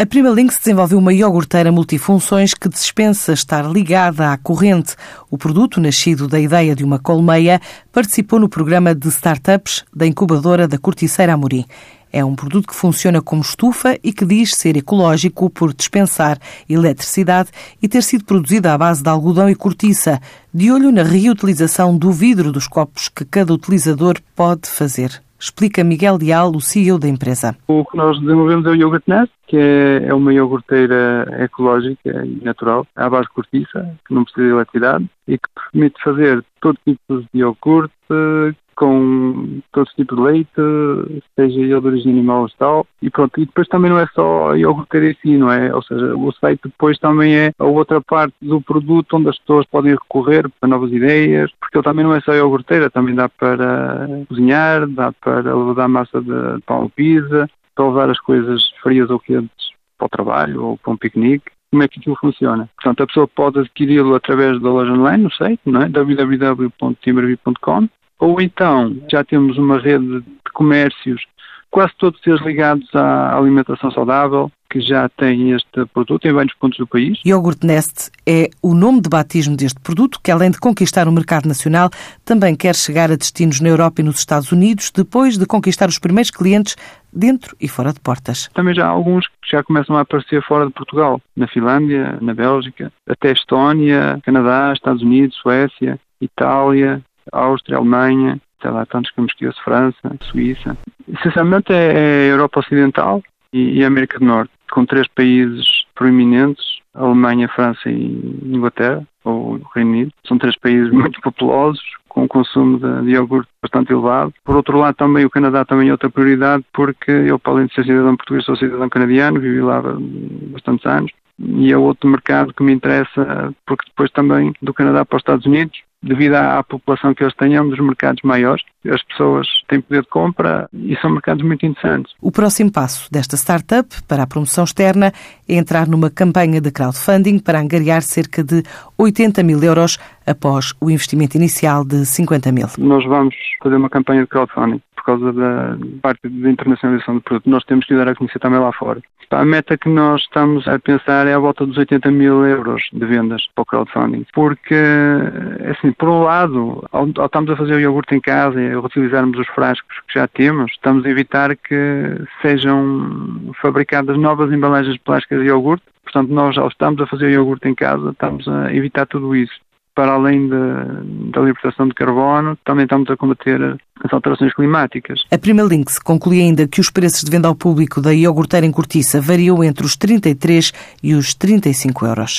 A Prima Links desenvolveu uma iogurteira multifunções que dispensa estar ligada à corrente. O produto, nascido da ideia de uma colmeia, participou no programa de startups da incubadora da Corticeira Amorim. É um produto que funciona como estufa e que diz ser ecológico por dispensar eletricidade e ter sido produzido à base de algodão e cortiça, de olho na reutilização do vidro dos copos que cada utilizador pode fazer. Explica Miguel Dial, o CEO da empresa. O que nós desenvolvemos é o Yogurt Nest, que é, é uma iogurteira ecológica e natural, à base de cortiça, que não precisa de eletricidade e que permite fazer todo tipo de iogurte, com todo tipo de leite, seja ele de origem animal ou tal. E pronto, e depois também não é só a iogurteira em si, não é? Ou seja, o site depois também é a outra parte do produto onde as pessoas podem recorrer para novas ideias, porque ele também não é só iogurteira, também dá para cozinhar, dá para dar massa de pão pizza, para levar as coisas frias ou quentes para o trabalho ou para um piquenique como é que aquilo funciona. Portanto, a pessoa pode adquiri-lo através da loja online, no site, não é? www.timberview.com ou então já temos uma rede de comércios, quase todos eles ligados à alimentação saudável, que já têm este produto em vários pontos do país. Yogurt Nest é o nome de batismo deste produto, que além de conquistar o mercado nacional, também quer chegar a destinos na Europa e nos Estados Unidos, depois de conquistar os primeiros clientes dentro e fora de portas. Também já há alguns que já começam a aparecer fora de Portugal, na Finlândia, na Bélgica, até Estónia, Canadá, Estados Unidos, Suécia, Itália, Áustria, Alemanha, sei lá, tantos que me esqueço, França, Suíça. Essencialmente é, é a Europa Ocidental e, a América do Norte, com três países proeminentes, Alemanha, França e Inglaterra, ou Reino Unido. São três países muito populosos, com um consumo de, de iogurte bastante elevado. Por outro lado, também o Canadá também é outra prioridade, porque eu, para além de ser cidadão português, sou cidadão canadiano, vivi lá bastantes anos, e é outro mercado que me interessa, porque depois também do Canadá para os Estados Unidos, devido à população que eles têm, é um dos mercados maiores. As pessoas têm poder de compra e são mercados muito interessantes. O próximo passo desta startup para a promoção externa é entrar numa campanha de crowdfunding para angariar cerca de 80 mil euros após o investimento inicial de 50 mil. Nós vamos fazer uma campanha de crowdfunding por causa da parte da internacionalização do produto. Nós temos que dar a conhecer também lá fora. A meta que nós estamos a pensar é à volta dos 80 mil euros de vendas para o crowdfunding. Porque, assim, por um lado, ao, ao estamos a fazer o iogurte em casa reutilizarmos os frascos que já temos, estamos a evitar que sejam fabricadas novas embalagens plásticas de iogurte. Portanto, nós, ao estamos a fazer iogurte em casa, estamos a evitar tudo isso para além de, da libertação de carbono, também estamos a combater as alterações climáticas. A Prima Links conclui ainda que os preços de venda ao público da iogurteira em cortiça variam entre os 33 e os 35 euros.